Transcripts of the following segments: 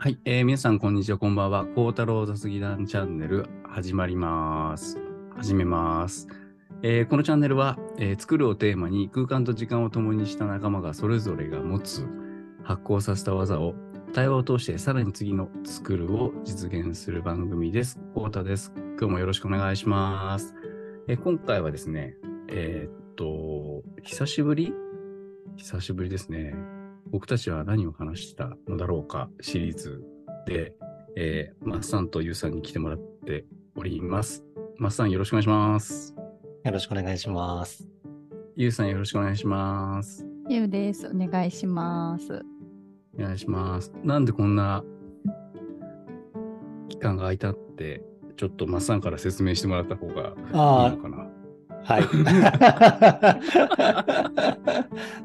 はい、えー皆さん、こんにちは、こんばんは。孝太郎雑技団チャンネル、始まります。始めます。えーこのチャンネルは、えー作るをテーマに空間と時間を共にした仲間がそれぞれが持つ発行させた技を対話を通してさらに次の作るを実現する番組です。孝太です。今日もよろしくお願いします。えー今回はですね、えーっと、久しぶり？久しぶりですね。僕たちは何を話したのだろうかシリーズで、えー、マッサンとユウさんに来てもらっております。マッサンよろしくお願いします。よろしくお願いします。ユウさんよろしくお願いします。ゆうです。お願いします。お願いします。なんでこんな期間が空いたって、ちょっとマッサンから説明してもらった方がいいあのかな。あ、はい。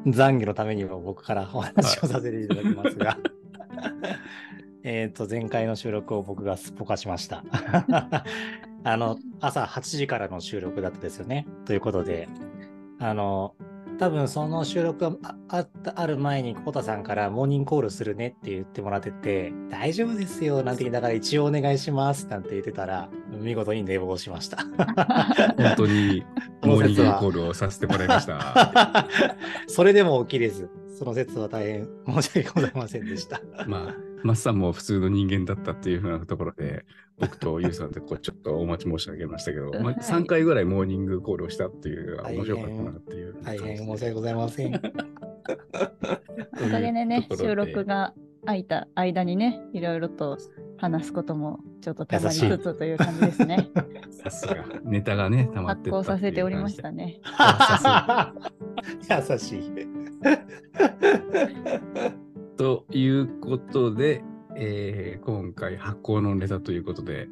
懺悔のためにも僕からお話をさせていただきますが。えっと、前回の収録を僕がすっぽかしました。あの、朝8時からの収録だったですよね。ということで、あの、多分その収録がああったある前に、コタさんからモーニングコールするねって言ってもらってて、大丈夫ですよなんて言いながら一応お願いしますなんて言ってたら、見事に寝坊しました。本当にモーニングコールをさせてもらいました。それでも起きれず、その説は大変申し訳ございませんでした。まあ、マッサンも普通の人間だったっていうふうなところで、僕とユウさんでこうちょっとお待ち申し上げましたけど、まあ、はい3回ぐらいモーニングコールをしたっていうのが面白かったなっていう大。変申し訳ございません。おかげでね、収録が空いた間にね、いろいろと話すこともちょっとたまり優しいつつという感じですね。さすが、ネタがね、溜まって発行させておりましね。たね。優しい。ということで、えー今回発行のネタということで、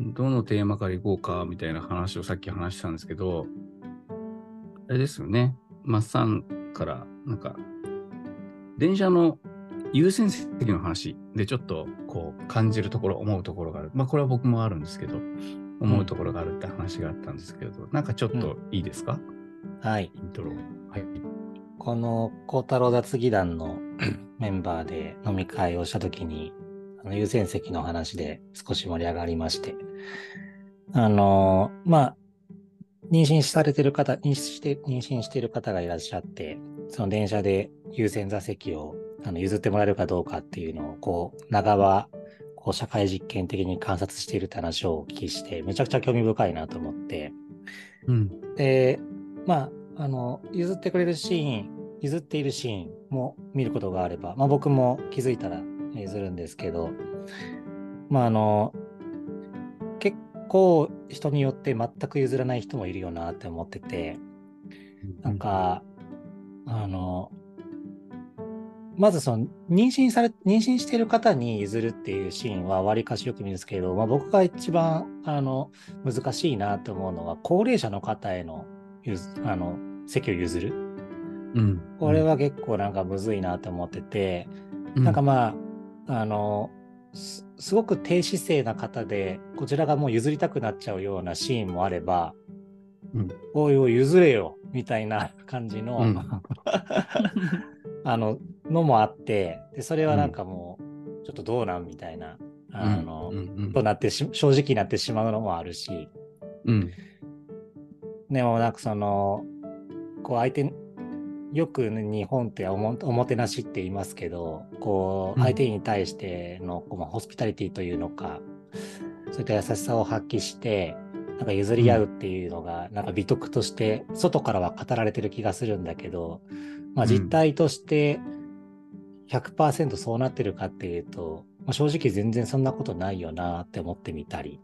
どのテーマからいこうかみたいな話をさっき話したんですけど、あれですよね、マッサンから、なんか、電車の優先席の話でちょっとこう感じるところ、思うところがある。まあこれは僕もあるんですけど、思うところがあるって話があったんですけど、なんかちょっといいですか、はい。イントロ。はい。この孝太郎雑技団の メンバーで飲み会をしたときに、あの優先席の話で少し盛り上がりまして、あの、まあ、妊娠されてる方、妊娠して、妊娠している方がいらっしゃって、その電車で優先座席をあの譲ってもらえるかどうかっていうのを、こう、長場、こう、社会実験的に観察しているって話をお聞きして、めちゃくちゃ興味深いなと思って、うん。で、まあ、あの、譲ってくれるシーン、譲っているシーンも見ることがあれば、まあ僕も気づいたら譲るんですけど、まああの、結構人によって全く譲らない人もいるよなって思ってて、なんか、あの、まずその妊娠され、妊娠している方に譲るっていうシーンは割かしよく見るんですけど、まあ僕が一番、あの、難しいなと思うのは、高齢者の方への譲あの席を譲る。うん。これは結構なんかむずいなと思ってて、うん、なんかまあ、あの、すすごく低姿勢な方で、こちらがもう譲りたくなっちゃうようなシーンもあれば、うん。おいおい譲れよみたいな感じの、うん。あの、のもあって、で、それはなんかもう、ちょっとどうなんみたいな、あの、となってし、正直になってしまうのもあるし、うん。でもなんかその、こう相手、よくね日本っておもおもてなしって言いますけど、こううん。相手に対してのこうまあホスピタリティというのか、そういった優しさを発揮して、なんか譲り合うっていうのが、なんか美徳として、外からは語られてる気がするんだけど、まあうん。実態として100%そうなってるかっていうと、まあ、正直全然そんなことないよなって思ってみたり。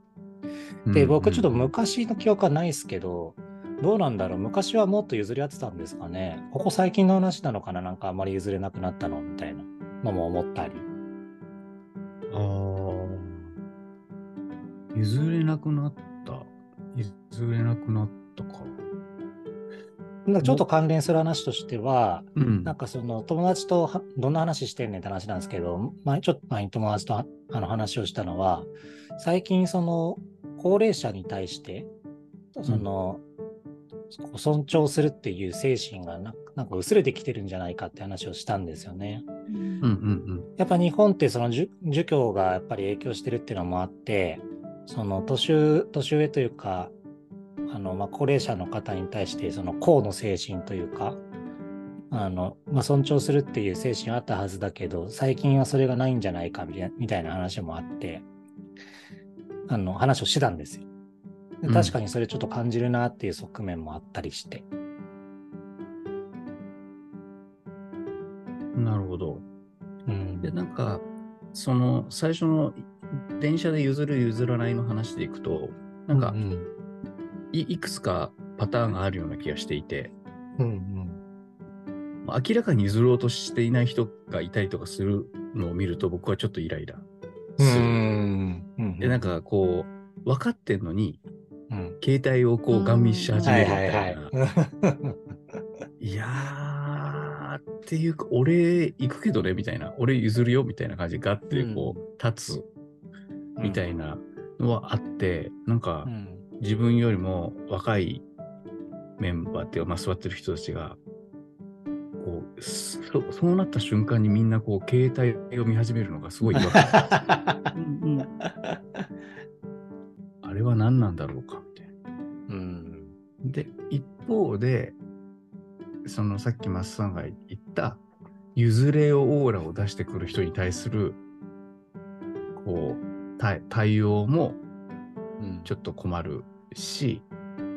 で、僕ちょっと昔の記憶はないですけど、どうなんだろう？昔はもっと譲り合ってたんですかね？ここ最近の話なのかな？なんかあんまり譲れなくなったの？みたいなのも思ったり。ああ。譲れなくなった。譲れなくなったか。なんかちょっと関連する話としては、うんなんかその友達とはどんな話してんねんって話なんですけど、前ちょっと前に友達とああの話をしたのは、最近その高齢者に対して、その、尊重するっていう精神がななんか薄れてきてるんじゃないかって話をしたんですよね。うんうんうんやっぱ日本ってその儒儒教がやっぱり影響してるっていうのもあって、その年上年上というか、あのまあ高齢者の方に対してその公の精神というか、あのまあ、尊重するっていう精神はあったはずだけど、最近はそれがないんじゃないかみたいなみたいな話もあって、あの話をしてたんですよ。でうん確かにそれちょっと感じるなっていう側面もあったりして。うん。なるほど。うんで、なんか、その最初の電車で譲る譲らないの話でいくと、なんかうんいいくつかパターンがあるような気がしていて、うん明らかに譲ろうとしていない人がいたりとかするのを見ると僕はちょっとイライラうんする。うんで、なんかこう、分かってんのに、うん携帯をこうガン見し始めるみたいな。はいはいはい。いやー、っていうか、俺行くけどね、みたいな。俺譲るよ、みたいな感じがあって、こう、立つ、みたいなのはあって、なんかう、ん。自分よりも若いメンバーっていうか、まあ、座ってる人たちが、こう、そそうなった瞬間にみんなこう、携帯を見始めるのがすごい違和感。あれは何なんだろうか。で、一方で、そのさっきマスさんが言った、譲れをオーラを出してくる人に対する、こう、対対応もちょっと困るし、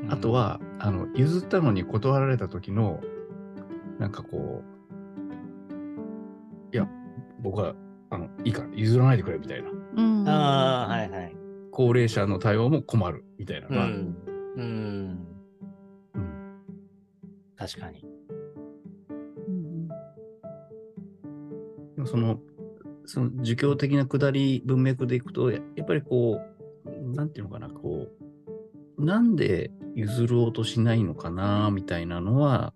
あと、は、あの、譲ったのに断られた時の、なんかこう、いや、僕は、あの、いいから譲らないでくれ、みたいな。うんああ、はいはい。高齢者の対応も困る、みたいな。うん。うん確かに。うんでもその、その儒教的な下り文脈でいくと、ややっぱりこう、なんていうのかな、こう、なんで譲ろうとしないのかな、みたいなのは、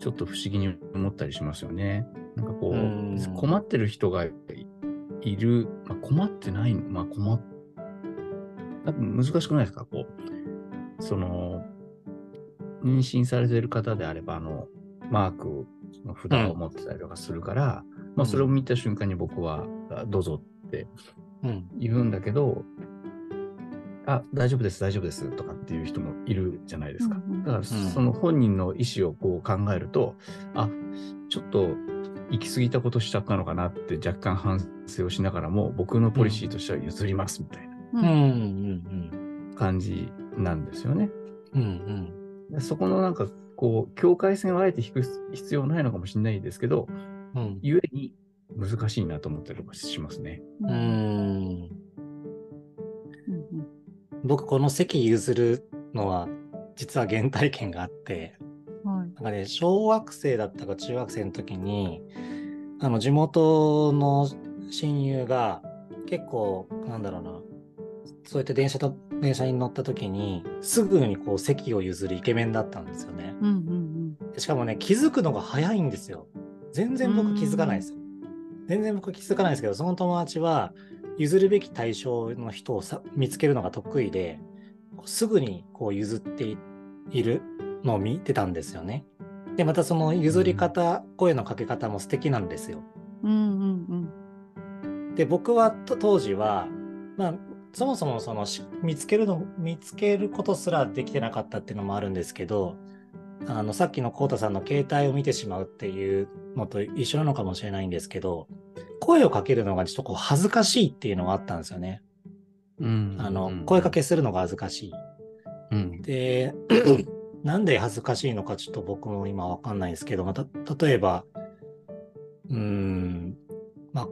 ちょっと不思議に思ったりしますよね。なんかこう、うん困ってる人がいいる、まあ、困ってないの、まあ困っ、多分難しくないですか？こう、その、妊娠されてる方であれば、あの、マークの札を持ってたりとかするから、まあそれを見た瞬間に僕は、あどうぞってうん。言うんだけど、あ、大丈夫です、大丈夫ですとかっていう人もいるじゃないですか。うんうんだからその本人の意思をこう考えると、あ、ちょっと行き過ぎたことしちゃったのかなって若干反省をしながらも、僕のポリシーとしては譲りますみたいうん。うん。な感じなんですよね。うん。うん。でそこのなんかこう、境界線をあえて引く必要ないのかもしれないですけど、うん。ゆえに難しいなと思ったりとかしますね。うん僕、この席譲るのは、実は原体験があって、うんはいなんかね、小学生だったか中学生の時に、あの、地元の親友が、結構、なんだろうな、そうやって電車と、電車に乗った時に、すぐにこう席を譲るイケメンだったんですよね。うんうんでしかもね、気づくのが早いんですよ。全然僕気づかないですよ。全然僕気づかないですけど、その友達は譲るべき対象の人をさ見つけるのが得意で、すぐにこう譲っていいるのを見てたんですよね。で、またその譲り方、声のかけ方も素敵なんですよ。うんうんうんで、僕はと当時は、まあ、そもそもそのし見つけるの、見つけることすらできてなかったっていうのもあるんですけど、あの、さっきのコウタさんの携帯を見てしまうっていうのと一緒なのかもしれないんですけど、声をかけるのがちょっとこう恥ずかしいっていうのがあったんですよね。うんあの、声かけするのが恥ずかしい。うん。で、なんで恥ずかしいのかちょっと僕も今わかんないですけど、また、例えば、うーん、まあ、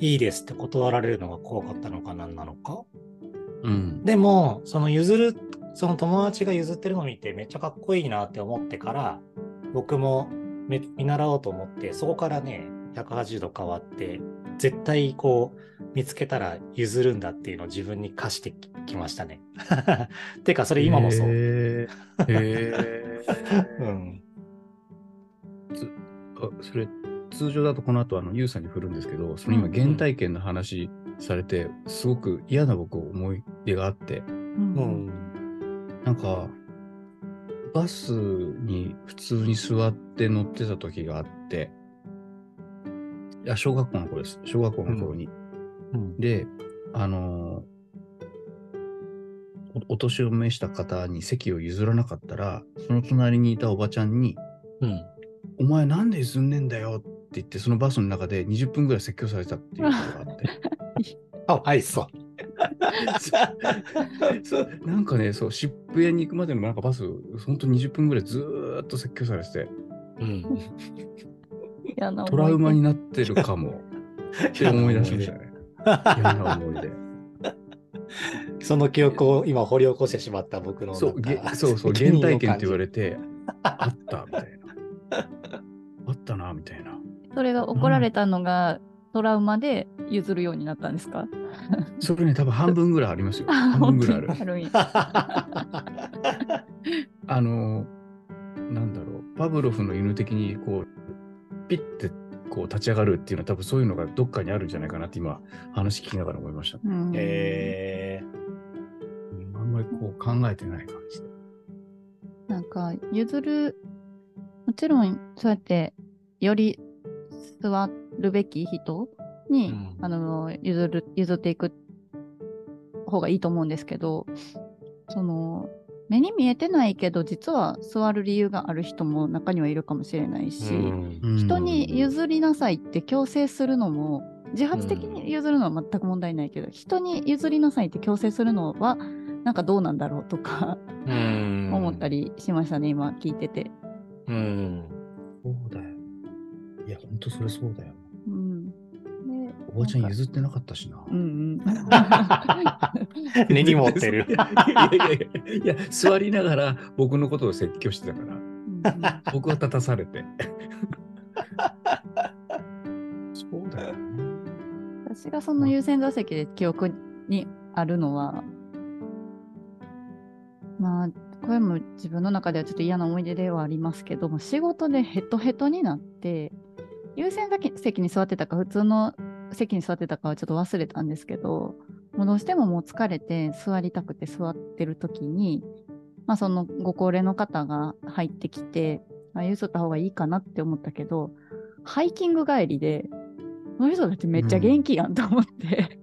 いいですって断られるのが怖かったのか何なのか。うん。でも、その譲る、その友達が譲ってるのを見てめっちゃかっこいいなって思ってから、僕もめ見習おうと思って、そこからね、180度変わって、絶対こう、見つけたら譲るんだっていうのを自分に課してききましたね。てか、それ今もそう。へーへー うん。あそれ、通常だとこの後、あの、ユウさんに振るんですけど、その今、うん原体験の話されて、すごく嫌な僕思い出があって、うんうん。なんか、バスに普通に座って乗ってた時があって、いや、小学校の頃です。小学校の頃に。うんで、あのーおお年を召した方に席を譲らなかったら、その隣にいたおばちゃんに、うん。お前なんで譲んねえんだよって言って、そのバスの中で20分ぐらい説教されたっていうことがあって。かわいそう。そうなんかね、そう、渋谷に行くまでのなんかバス、ほんと20分ぐらいずーっと説教されてて、うん。トラウマになってるかも って思い出しましたね。嫌な思い出。その記憶を今掘り起こしてしまった僕のそう、そうそう、原体験って言われて、あったみたいそれが怒られたのがトラウマで譲るようになったんですか？それね、多分半分ぐらいありますよ。半分ぐらいある あの、なんだろう、パブロフの犬的に、こう、ピッてこう立ち上がるっていうのは、多分そういうのがどっかにあるんじゃないかなって今、話聞きながら思いました。うんえうんあんまりこう考えてない感じで。なんか譲るもちろんそうやってより座るべき人に、うんあの譲る譲っていく方がいいと思うんですけどその目に見えてないけど実は座る理由がある人も中にはいるかもしれないし、うん人に譲りなさいって強制するのも自発的に譲るのは全く問題ないけど、人に譲りなさいって強制するのはなんかどうなんだろうとかうん 思ったりしましたね、今聞いてて。うん。そうだよ。いや、ほんとそれそうだよ。うん、でおばちゃん譲ってなかったしな。うんうん。根に持ってる い。やいやいやいや、座りながら僕のことを説教してたから、うん僕は立たされて。そうだよね。私がその優先座席で記憶にあるのは、まあ、これも自分の中ではちょっと嫌な思い出ではありますけども、仕事でヘトヘトになって、優先席に座ってたか、普通の席に座ってたかはちょっと忘れたんですけど、もうどうしてももう疲れて座りたくて座ってる時に、まあそのご高齢の方が入ってきて、あ譲った方がいいかなって思ったけど、ハイキング帰りで、この人たちめっちゃ元気やんと思って、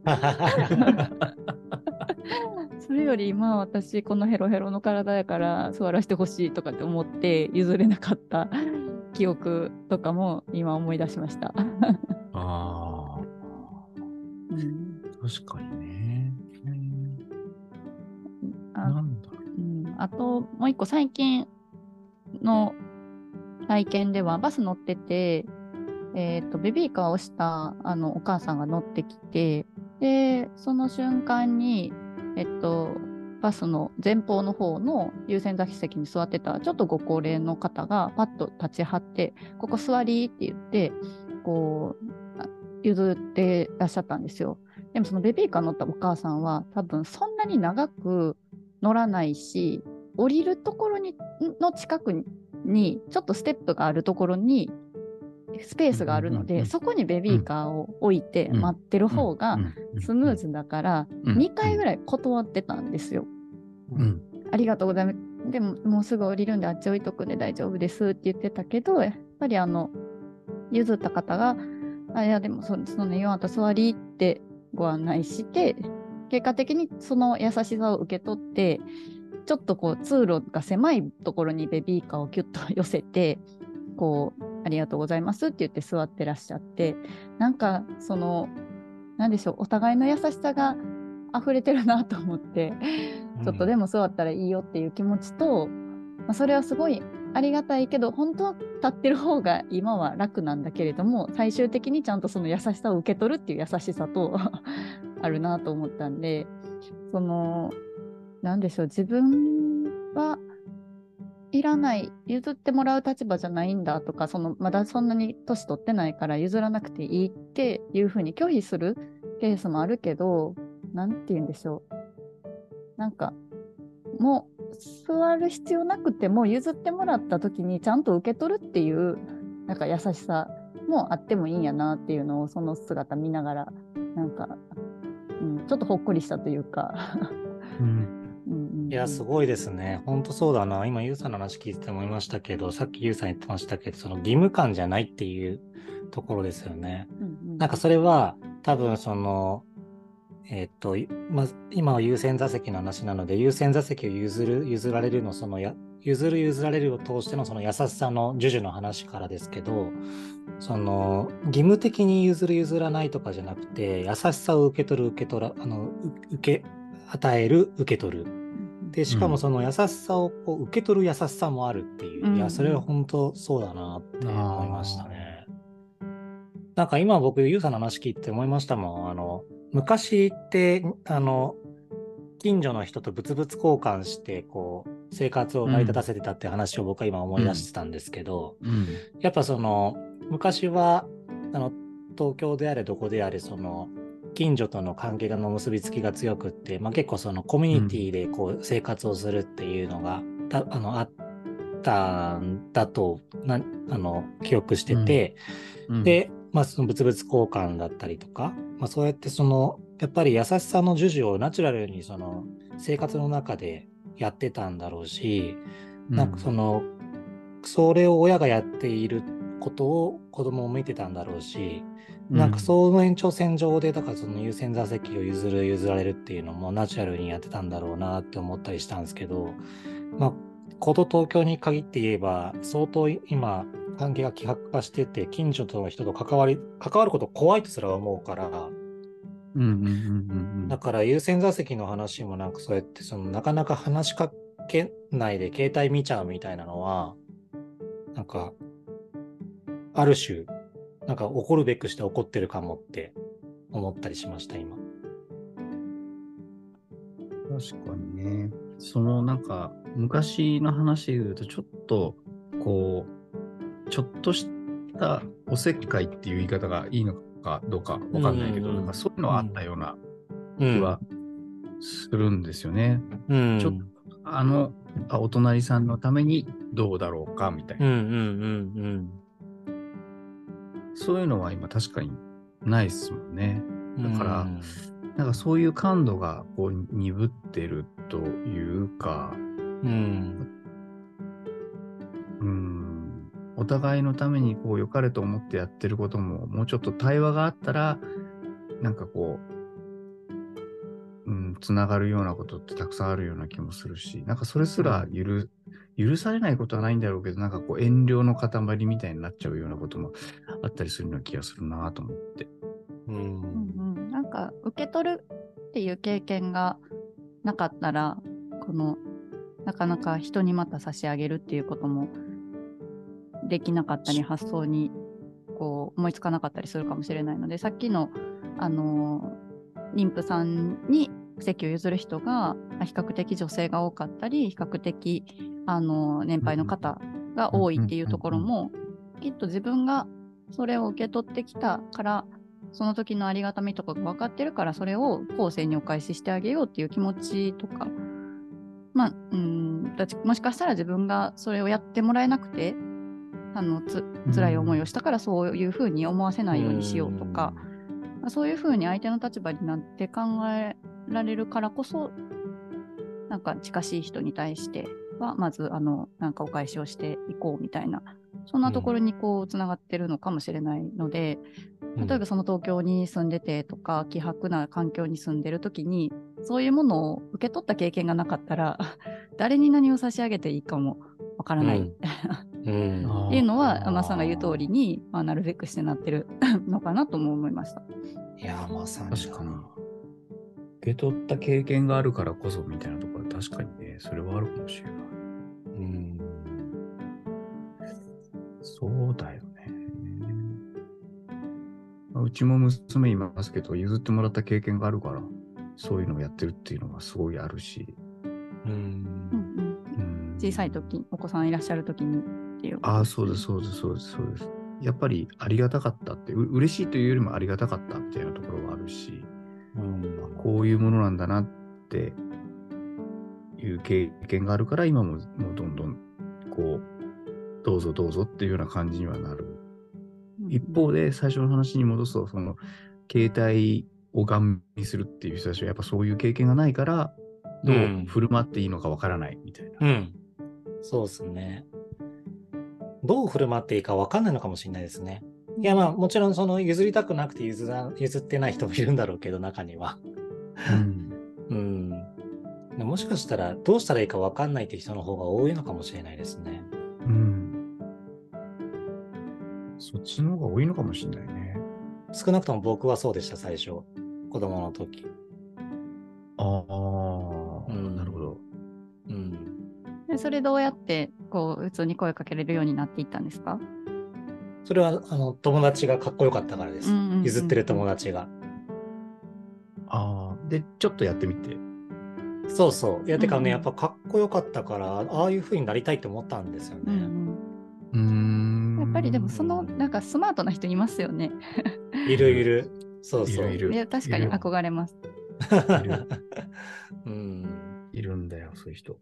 それよりまあ私このヘロヘロの体やから座らせてほしいとかって思って譲れなかった。記憶とかも今思い出しました。あうん。あ、確かにね。あなんだろう。ん、あともう一個最近の体験ではバス乗ってて、えー、とベビーカーをしたあのお母さんが乗ってきてでその瞬間に、えっと、バスの前方の方の優先座席に座ってたちょっとご高齢の方がパッと立ちはって「ここ座り」って言ってこう譲ってらっしゃったんですよ。でもそのベビーカー乗ったお母さんは多分そんなに長く乗らないし降りるところにの近くにちょっとステップがあるところにスペースがあるので、そこにベビーカーを置いてうん待ってるう。方がスムーズだから、うん2回ぐらい断ってたんですよ。うん。ありがとうございます。でももうすぐ降りるんであっち置いとくんで大丈夫ですって言ってたけど、やっぱりあの、譲った方が、あいやでもそそのよあんた座りってご案内して、結果的にその優しさを受け取って、ちょっとこう通路が狭いところにベビーカーをキュッと寄せて、こう、ありがとうございますって言って座ってらっしゃって、なんかその、なんでしょう、お互いの優しさが溢れてるなと思って、ちょっとでも座ったらいいよっていう気持ちと、まあ、それはすごいありがたいけど本当は立ってる方が今は楽なんだけれども最終的にちゃんとその優しさを受け取るっていう優しさと あるなと思ったんでそのなんでしょう自分はいらない譲ってもらう立場じゃないんだとかそのまだそんなに年取ってないから譲らなくていいっていうふうに拒否するケースもあるけどなんて言うんでしょう。なんかもう座る必要なくても譲ってもらった時にちゃんと受け取るっていうなんか優しさもあってもいいんやなっていうのをその姿見ながらなんか、うん、ちょっとほっこりしたというか、うん、いや、すごいですね。本当そうだな。今、ゆうさんの話聞いてて思いましたけど、さっきゆうさん言ってましたけど、その義務感じゃないっていうところですよね。うんうんなんかそれは、多分その、えっと、まあ、今は優先座席の話なので、優先座席を譲る、譲られるの、そのや、譲る譲られるを通してのその優しさの授受の話からですけど、その、義務的に譲る譲らないとかじゃなくて、優しさを受け取る受け取ら、あの、う受け、与える受け取る。で、しかもその優しさをこう受け取る優しさもあるっていう、うんいや、それは本当そうだなって思いましたね。なんか今僕、ゆうさんの話聞いて思いましたもん。あの、昔って、あの、近所の人と物々交換して、こう、生活を成り立たせてたって話を僕は今思い出してたんですけど、うん。やっぱその、昔は、あの、東京であれどこであれ、その、近所との関係の結びつきが強くって、まあ、結構そのコミュニティでこう生活をするっていうのが、たあのあったんだとなあの記憶してて、うん、で、まあ、その物々交換だったりとか、まあ、そうやってそのやっぱり優しさの授受をナチュラルにその生活の中でやってたんだろうし、なんかそのそれを親がやっていることを子供も見てたんだろうし、なんかその延長線上でだからその優先座席を譲る譲られるっていうのもナチュラルにやってたんだろうなって思ったりしたんですけど、まあ、こと東京に限って言えば相当今関係が希薄化してて近所との人と関わり関わること怖いとすら思うから、うんうんうんうんうん。だから優先座席の話もなんかそうやってそのなかなか話しかけないで携帯見ちゃうみたいなのはなんかある種なんか怒るべくして怒ってるかもって思ったりしました今。確かにね。そのなんか昔の話で言うとちょっとこうちょっとしたおせっかいっていう言い方がいいのかどうかわかんないけど、うんうんうんなんかそういうのはあったようなうん気はするんですよね。うんちょっあのあお隣さんのためにどうだろうかみたいな、うんうんうんそういうのは今確かにないですもんね。うん。だからうんなんかそういう感度がこう鈍ってるというか、うんうん、お互いのためにこう良かれと思ってやってることも、もうちょっと対話があったら、なんかこう、うん、つながるようなことってたくさんあるような気もするし、なんかそれすら許,、許されないことはないんだろうけど、なんかこう遠慮の塊みたいになっちゃうようなこともあったりするような気がするなと思って。うんうんうん、なんか受け取るっていう経験がなかったらこのなかなか人にまた差し上げるっていうこともできなかったり発想にこう思いつかなかったりするかもしれないのでさっきの、あの妊婦さんに席を譲る人がまあ比較的女性が多かったり比較的、あの年配の方が多いっていうところも、きっと自分がそれを受け取ってきたからその時のありがたみとかが分かってるからそれを後世にお返ししてあげようっていう気持ちとかまあうんもしかしたら自分がそれをやってもらえなくてあのつ辛い思いをしたからそういうふうに思わせないようにしようとか、まあそういうふうに相手の立場になって考えられるからこそなんか近しい人に対してはまずあのなんかお返しをしていこうみたいなそんなところにこうつながってるのかもしれないので、例えばその東京に住んでてとか希薄な環境に住んでる時にそういうものを受け取った経験がなかったら 誰に何を差し上げていいかもわからない、うん。うん。っていうのはマさんが言う通りに、まあ、なるべくしてなってる のかなとも思いました。いやまさに。確かに。受け取った経験があるからこそみたいなところは確かにね、それはあるかもしれない。うんそうだよね。まあうちも娘いますけど、譲ってもらった経験があるから、そういうのをやってるっていうのがすごいあるし。うんうん小さい時お子さんいらっしゃる時にっていうああ、そうです、そうです、そうです、そうです。やっぱりありがたかったって、う嬉しいというよりもありがたかったみたいなところがあるし、うんこういうものなんだなっていう経験があるから、今ももうどんどん、こう、どうぞどうぞっていうような感じにはなる。一方で最初の話に戻すと、その、携帯をガン見するっていう人たちはやっぱそういう経験がないから、どううん振る舞っていいのかわからないみたいな。うん。そうですね。どう振る舞っていいか分かんないのかもしれないですね。いや、まあ、もちろん、その譲りたくなくて譲ら譲ってない人もいるんだろうけど、中には。うん うん。でもしかしたら、どうしたらいいか分かんないって人の方が多いのかもしれないですね。うんそっちの方が多いのかもしれないね。少なくとも僕はそうでした、最初。子供の時。ああ、うんなるほど。うん。でそれどうやってこう普通に声かけれるようになっていったんですか？それは、あの、友達がかっこよかったからです。うんうんうんうん譲ってる友達が。ああ、で、ちょっとやってみて。そうそう。いや、てかね、うんうんやっぱかっこよかったから、ああいう風になりたいって思ったんですよね。うんうーんうん、やっぱりでもそのなんかスマートな人いますよね。いるいる。そうそう。いるいるいや確かに憧れます。いる うん。いるんだよ、そういう人。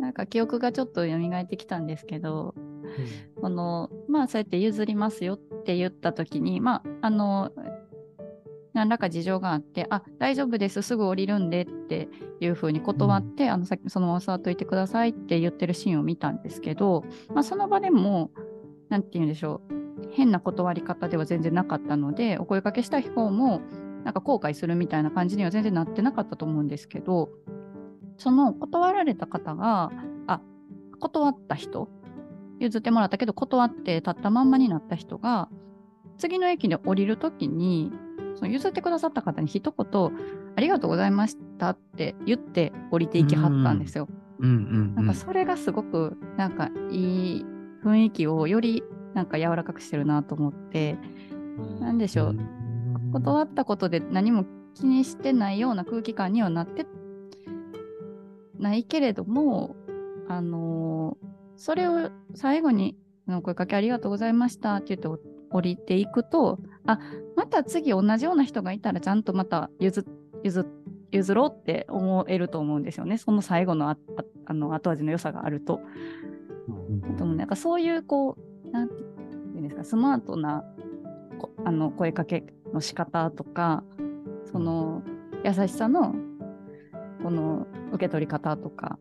なんか記憶がちょっと蘇ってきたんですけど、このまあそうやって譲りますよって言った時にまああの何らか事情があってあ大丈夫ですすぐ降りるんでっていうふうに断って、あのさっきそのまま座っといてくださいって言ってるシーンを見たんですけど、まあ、その場でも何て言うんでしょう変な断り方では全然なかったのでお声かけした方もなんか後悔するみたいな感じには全然なってなかったと思うんですけどその断られた方があ断った人譲ってもらったけど断って立ったまんまになった人が次の駅で降りるときにその譲ってくださった方に一言「ありがとうございました」って言って降りていきはったんですよ。うんうん、なんかそれがすごくなんかいい雰囲気をよりなんか柔らかくしてるなと思って。なんでしょう。断ったことで何も気にしてないような空気感にはなってないけれども、あのーそれを最後にあの声かけありがとうございましたって言ってお降りていくと、あまた次同じような人がいたらちゃんとまた譲譲譲ろうって思えると思うんですよね。その最後のあああの後味の良さがあると。でもなんかそういうこう、なんていうんですか、スマートなこあの声かけの仕方とか、その優しさのこの受け取り方とか、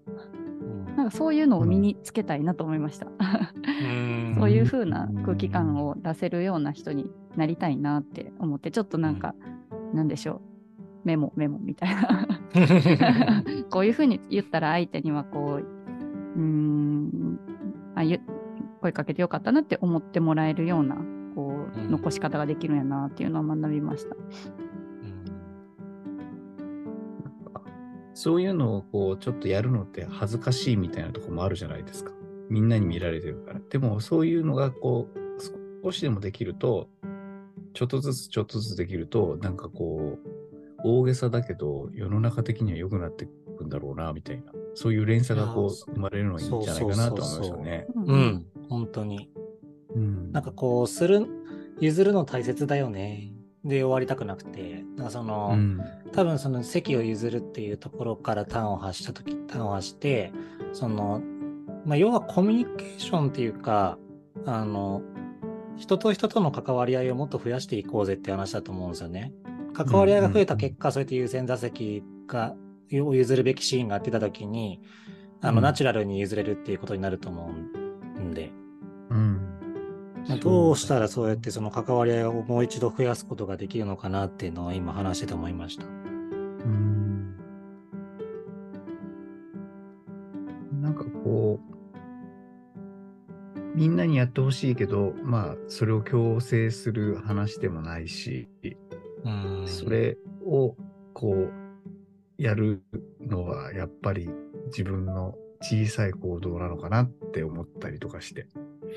なんかそういうのを身につけたいなと思いました。うん そういう風な空気感を出せるような人になりたいなって思って、ちょっとなんか、なんでしょう、メモメモみたいな。こういう風に言ったら相手にはこう、うーんあゆ声かけてよかったなって思ってもらえるようなこう、うん残し方ができるんやなっていうのは学びました。そういうのをこうちょっとやるのって恥ずかしいみたいなところもあるじゃないですか。みんなに見られてるから。でもそういうのがこう少しでもできると、ちょっとずつちょっとずつできると、なんかこう、大げさだけど世の中的には良くなっていくんだろうな、みたいな。そういう連鎖がこう生まれるのがいいんじゃないかなと思いますよね。うんうん、本当に。うんなんかこう、する、譲るの大切だよね。で終わりたくなくて、なんかその、うん多分その席を譲るっていうところから端を発したとき、端を発して、その、まあ、要はコミュニケーションっていうか、あの、人と人との関わり合いをもっと増やしていこうぜって話だと思うんですよね。関わり合いが増えた結果、そうやって優先座席が、を譲るべきシーンがあってたときに、あの、うんナチュラルに譲れるっていうことになると思うんで、うんまあどうしたらそうやってその関わり合いをもう一度増やすことができるのかなっていうのは今話してて思いました。うんなんかこう、みんなにやってほしいけど、まあ、それを強制する話でもないし、うんそれをこう、やるのはやっぱり自分の小さい行動なのかなって思ったりとかして、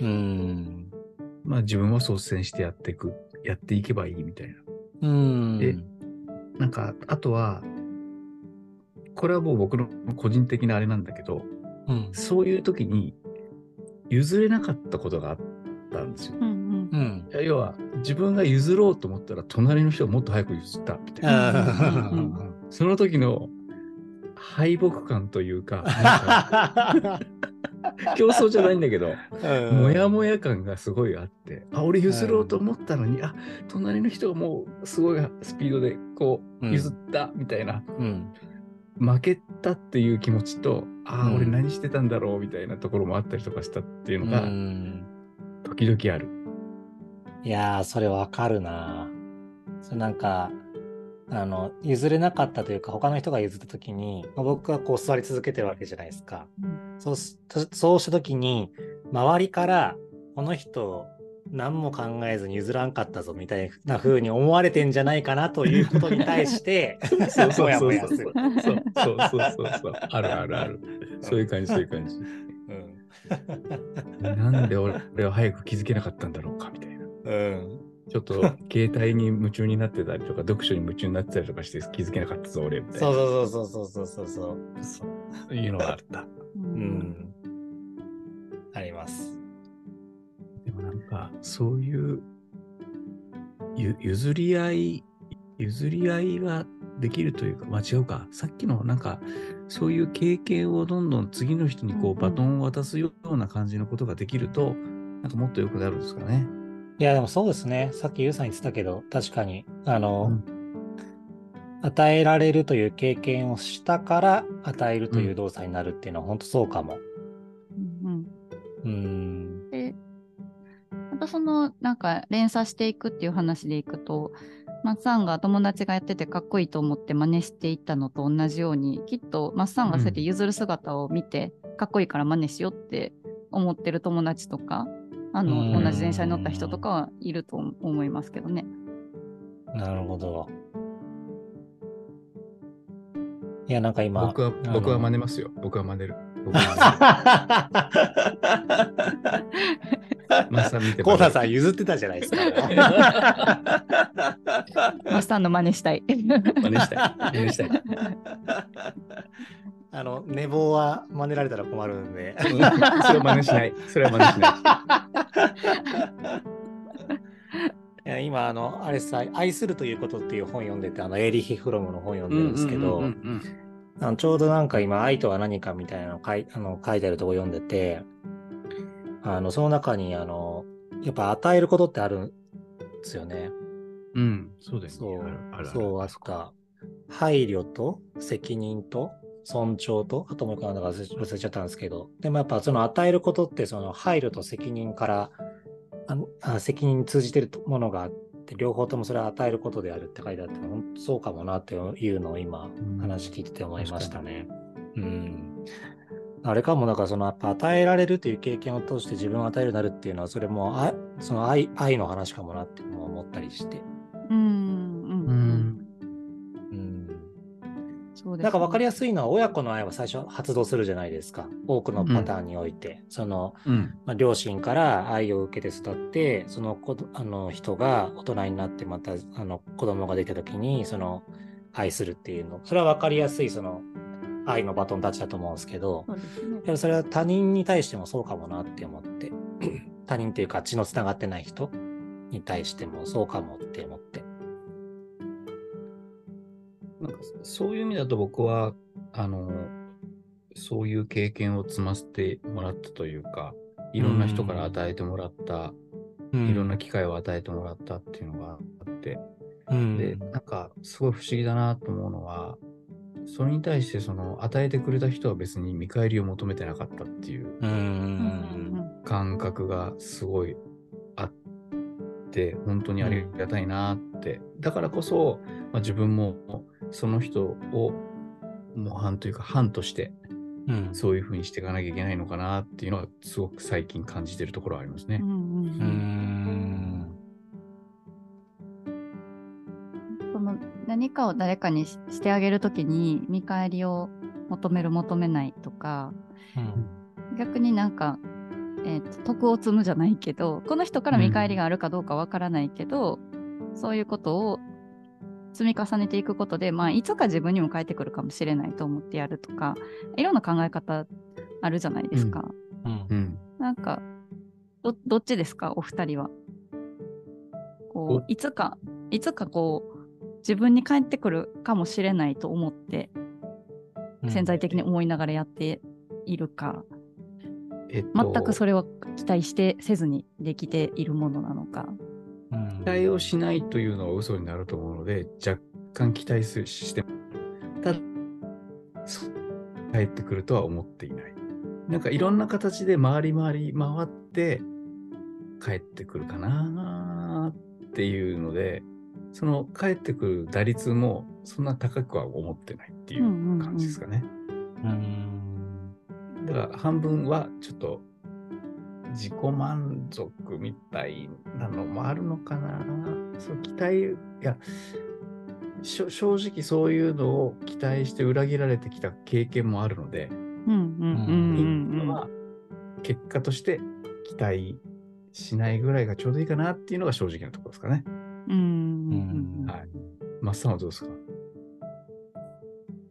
うん。まあ自分は率先してやっていく、やっていけばいいみたいな。うん。でなんか、あとは、これはもう僕の個人的なあれなんだけど、うん。そういう時に譲れなかったことがあったんですよ。うんうん。要は、自分が譲ろうと思ったら、隣の人がもっと早く譲ったみたいな。あその時の敗北感という か、競争じゃないんだけど、もやもや感がすごいあって、あ、俺譲ろうと思ったのに、あ、隣の人がもうすごいスピードでこううん。譲ったみたいな。うん。負けたっていう気持ちと、ああ、うん俺何してたんだろうみたいなところもあったりとかしたっていうのうが、ん。時々ある。いやー、それわかるな。それなんか、あの、譲れなかったというか、他の人が譲ったときに、まあ僕はこう座り続けてるわけじゃないですか。うんそうすそうしたときに、周りから、この人、何も考えずに譲らんかったぞみたいな風に思われてんじゃないかなということに対して、そうそうもやそうそう。そうもやする。そうそうそうそう。あるあるある。そういう感じ、そういう感じ。うんなんで俺俺は早く気づけなかったんだろうかみたいな。うん。ちょっと携帯に夢中になってたりとか、読書に夢中になってたりとかして気づけなかったぞ、俺みたいな。そうそうそうそうそうそうそう。そういうのがあった。ううん。あります。そういうゆ譲り合い、譲り合いができるというか、まあ違うか、さっきのなんか、そういう経験をどんどん次の人にこうバトンを渡すような感じのことができると、なんかもっと良くなるんですかね。いや、でもそうですね。さっきゆうさん言ってたけど、確かに、あの、うん与えられるという経験をしたから与えるという動作になるっていうのは本当そうかも。うんうん。で、またそのなんか連鎖していくっていう話でいくと、マッサンが友達がやっててかっこいいと思って真似していったのと同じように、きっとマッサンがそうやって譲る姿を見て、かっこいいから真似しようって思ってる友達とか、あの、うん同じ電車に乗った人とかはいると思いますけどね。なるほど。いや、なんか今。僕は、僕は真似ますよ。僕は真似る。僕は真似る マッサン見てコーナーさん譲ってたじゃないですか。マッサンの真似したい。真似したい。真似したい。あの、寝坊は真似られたら困るんで。うんそれは真似しない。それは真似しない。いや今、あの、あれさ、愛するということっていう本読んでて、あの、エーリヒ・フロムの本読んでるんですけど、ちょうどなんか今、愛とは何かみたいなの書いあの書いてあるとこ読んでて、あの、その中に、あの、やっぱ与えることってあるんですよね。うん、うん、そうですね。そうあった。配慮と責任と尊重と、あともう一個なんだか忘れちゃったんですけど、でもやっぱその与えることって、その配慮と責任から、あ責任に通じてるものがあって、両方ともそれは与えることであるって書いてあって、本当そうかもなっていうのを今、うん話聞いてて思いましたね。うん。あれかも、だからそのやっぱ与えられるという経験を通して自分を与えるようになるっていうのは、それもあその愛愛の話かもなっても思ったりして。うんうんううんん。うんそうです、なんか分かりややすいのは親子の愛は最初発動するじゃないですか。多くのパターンにおいて。その、うん。まあ、両親から愛を受けて育って、その子あの人が大人になってまたあの子供ができた時に、その愛するっていうの。それは分かりやすいその愛のバトンタッチだと思うんですけど、ですね。でもそれは他人に対してもそうかもなって思って。他人っていうか血のつながってない人に対してもそうかもって思って。なんかそういう意味だと僕は、あの、そういう経験を積ませてもらったというか、いろんな人から与えてもらった、いろんな機会を与えてもらったっていうのがあって、うんで、なんかすごい不思議だなと思うのは、それに対してその与えてくれた人は別に見返りを求めてなかったっていううんうんうんうん感覚がすごいあって、本当にありがたいなって。だからこそ、まあ、自分もその人を模範というか範としてうんそういうふうにしていかなきゃいけないのかなっていうのはすごく最近感じてるところはありますねうん。うんうんうーん何かを誰かにししてあげるときに見返りを求める求めないとかうん逆になんか、えーと徳を積むじゃないけどこの人から見返りがあるかどうかわからないけど、そういうことを積み重ねていくことで、まあ、いつか自分にも返ってくるかもしれないと思ってやるとかいろんな考え方あるじゃないですか。うんうん。なんかどどっちですか？お二人は。こういつかいつかこう自分に返ってくるかもしれないと思って潜在的に思いながらやっているか、えっと、全くそれを期待してせずにできているものなのか。うん。期待をしないというのは嘘になると思うので、若干期待すして、ただ、そう帰ってくるとは思っていない。なんかいろんな形で回り回り回って帰ってくるかなっていうので、その帰ってくる打率もそんな高くは思ってないっていう感じですかね。うん。だから半分はちょっと自己満足みたいなのもあるのかな。そう期待、いや、正直そういうのを期待して裏切られてきた経験もあるので、うんうんうんうんまあ結果として期待しないぐらいがちょうどいいかなっていうのが正直なところですかね。うんはい。マッサンはどうですか？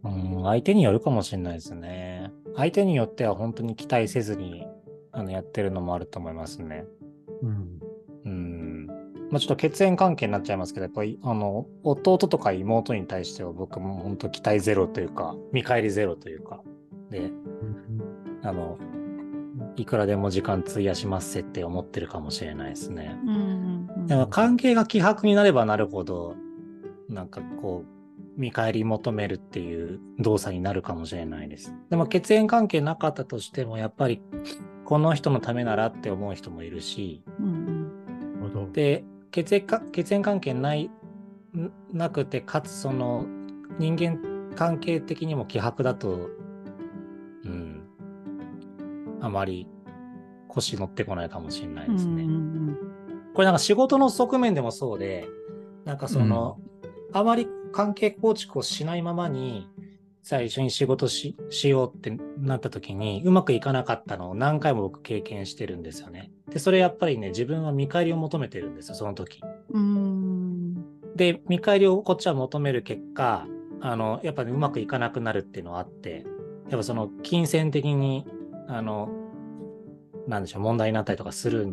うん、相手によるかもしれないですね。相手によっては本当に期待せずにあのやってるのもあると思いますね。うん。うん。まあちょっと血縁関係になっちゃいますけど、やっぱりあの弟とか妹に対しては僕も本当期待ゼロというか、見返りゼロというか、で、あの、いくらでも時間費やしますせって思ってるかもしれないですね。うんでも関係が希薄になればなるほど、なんかこう、見返り求めるっていう動作になるかもしれないです。でも血縁関係なかったとしても、やっぱりこの人のためならって思う人もいるし、うん。で、血縁か血縁関係ない、んなくて、かつその人間関係的にも希薄だと、うん、あまり腰乗ってこないかもしれないうんですね。うんうんこれなんか仕事の側面でもそうで、なんかその、あまり関係構築をしないままに、最初に仕事ししようってなった時に、うまくいかなかったのを何回も僕経験してるんですよね。で、それやっぱりね、自分は見返りを求めてるんですよ、その時。うんで、見返りをこっちは求める結果、あの、やっぱりうまくいかなくなるっていうのはあって、やっぱその金銭的に、あの、なんでしょう、問題になったりとかする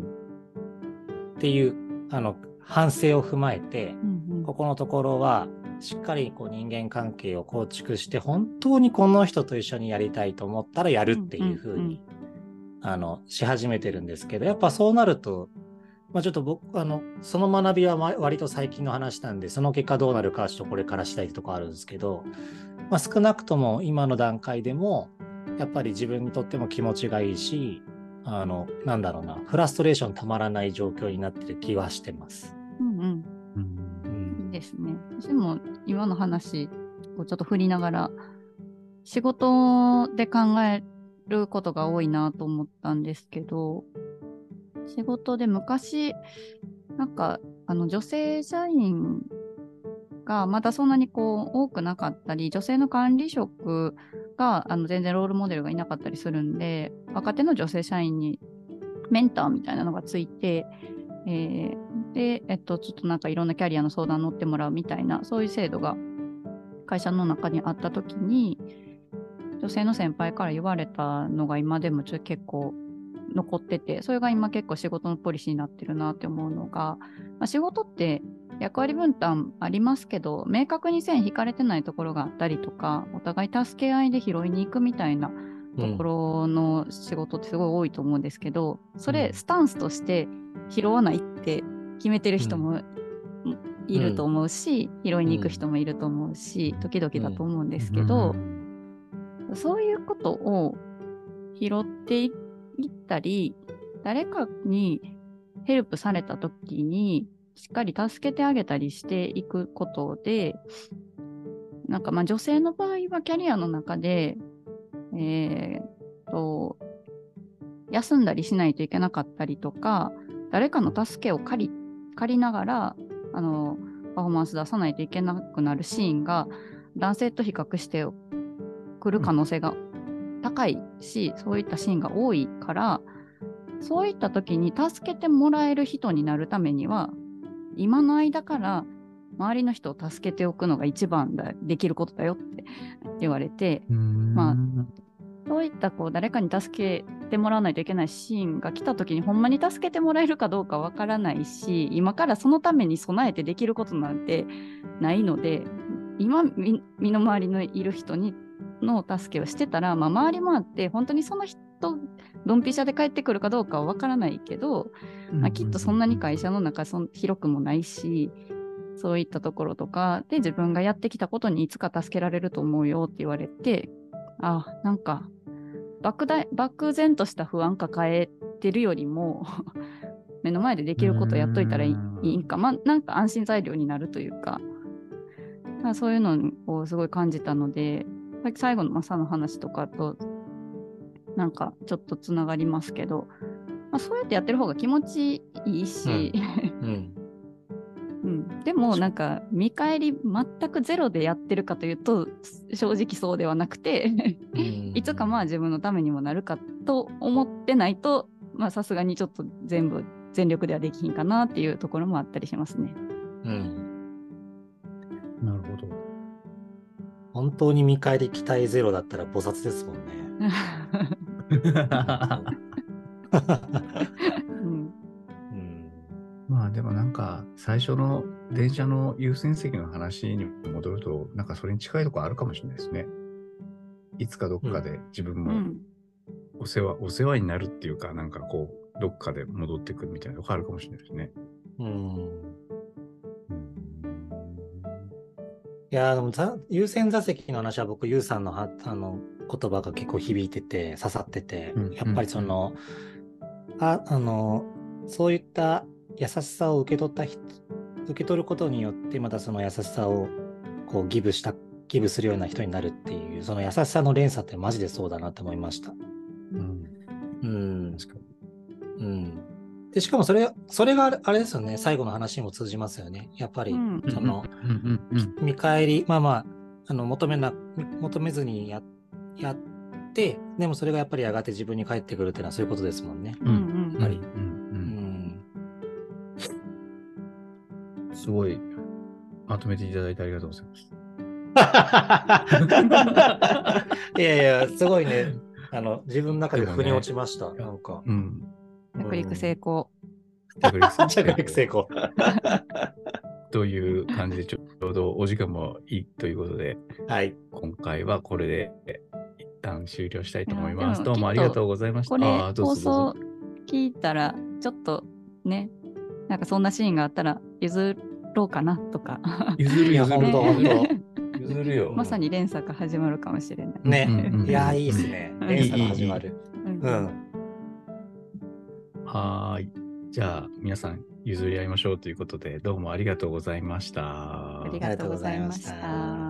っていう、あの、反省を踏まえて、うんここのところは、しっかりこう人間関係を構築して、本当にこの人と一緒にやりたいと思ったらやるっていうふうに、あの、し始めてるんですけど、やっぱそうなると、まあちょっと僕、あの、その学びはま割と最近の話なんで、その結果どうなるかはちょっとこれからしたいとこあるんですけど、まあ少なくとも今の段階でも、やっぱり自分にとっても気持ちがいいし、あの、なんだろうな、フラストレーションたまらない状況になってる気はしてます。うんうんうんうんいいですね。私も今の話をちょっと振りながら、仕事で考えることが多いなと思ったんですけど、仕事で昔、なんか、あの、女性社員がまだそんなにこう多くなかったり、女性の管理職があの全然ロールモデルがいなかったりするんで、若手の女性社員にメンターみたいなのがついて、えーで、えっと、ちょっとなんかいろんなキャリアの相談乗ってもらうみたいな、そういう制度が会社の中にあったときに、女性の先輩から言われたのが今でもちょっと結構残ってて、それが今結構仕事のポリシーになってるなって思うのが、まあ、仕事って役割分担ありますけど、明確に線引かれてないところがあったりとか、お互い助け合いで拾いに行くみたいなところの仕事ってすごい多いと思うんですけど、それスタンスとして拾わないって決めてる人もいると思うし、拾いに行く人もいると思うし、時々だと思うんですけど、そういうことを拾っていったり、誰かにヘルプされた時にしっかり助けてあげたりしていくことで、なんかまあ女性の場合はキャリアの中で、えー、と、休んだりしないといけなかったりとか、誰かの助けを借り借りながら、あの、パフォーマンス出さないといけなくなるシーンが、男性と比較してくる可能性が高いし、そういったシーンが多いから、そういった時に助けてもらえる人になるためには、今の間から周りの人を助けておくのが一番だできることだよって言われて、まあそういったこう誰かに助けてもらわないといけないシーンが来た時にほんまに助けてもらえるかどうかわからないし今からそのために備えてできることなんてないので今み身の回りのいる人にの助けをしてたら、まあ、回り回って本当にその人ドンピシャで帰ってくるかどうかはわからないけど、まあ、きっとそんなに会社の中そん広くもないしそういったところとかで自分がやってきたことにいつか助けられると思うよって言われてあ、なんか、漠大漠然とした不安抱えてるよりも、目の前でできることやっといたらいいうん。か、まあ、なんか安心材料になるというか、まあ、そういうのをすごい感じたので、最後のマサの話とかと、なんかちょっとつながりますけど、まあ、そうやってやってる方が気持ちいいし、うん。うん、でもなんか見返り全くゼロでやってるかというと正直そうではなくていつかまあ自分のためにもなるかと思ってないとまあさすがにちょっと全部全力ではできひんかなっていうところもあったりしますね。うん。なるほど。本当に見返り期待ゼロだったら菩薩ですもんね。うんうん。まあでもなんか最初の電車の優先席の話に戻るとなんかそれに近いところあるかもしれないですね。いつかどっかで自分もうんお世話、お世話になるっていうかなんかこうどっかで戻ってくるみたいなとこあるかもしれないですね。うん。いやーでもざ優先座席の話は僕、ユウさんのはあの言葉が結構響いてて、刺さってて、うんやっぱりその、ああの、そういった優しさを受け取った人、受け取ることによって、またその優しさをこうギブした、ギブするような人になるっていう、その優しさの連鎖ってマジでそうだなって思いました。うん。うん。確かうん。で、しかもそれ、それがあれあれですよね、最後の話にも通じますよね。やっぱり、うんその、に。うんうんうん。見返り、まあまあ、あの求めな、求めずにややって、でもそれがやっぱりやがて自分に返ってくるっていうのはそういうことですもんね。うんうんぱり。すごいまとめていただいてありがとうございます。いやいや、すごいね。あの、自分の中で腑に落ちました。なんか。うん。着陸成功。着陸成功。という感じでちょうどお時間もいいということではい。今回はこれで一旦終了したいと思います。どうもありがとうございました。これあーどう放ぞどうぞ送聞いたらちょっとねなんかそんなシーンがあったら譲ろうかなとか譲るいや譲るほんとほんと譲るよ。まさに連鎖が始まるかもしれない。ね。いや、いいですね。うん連鎖が始まる。うんうん。はい。じゃあ皆さん譲り合いましょうということでどうもありがとうございました。ありがとうございました。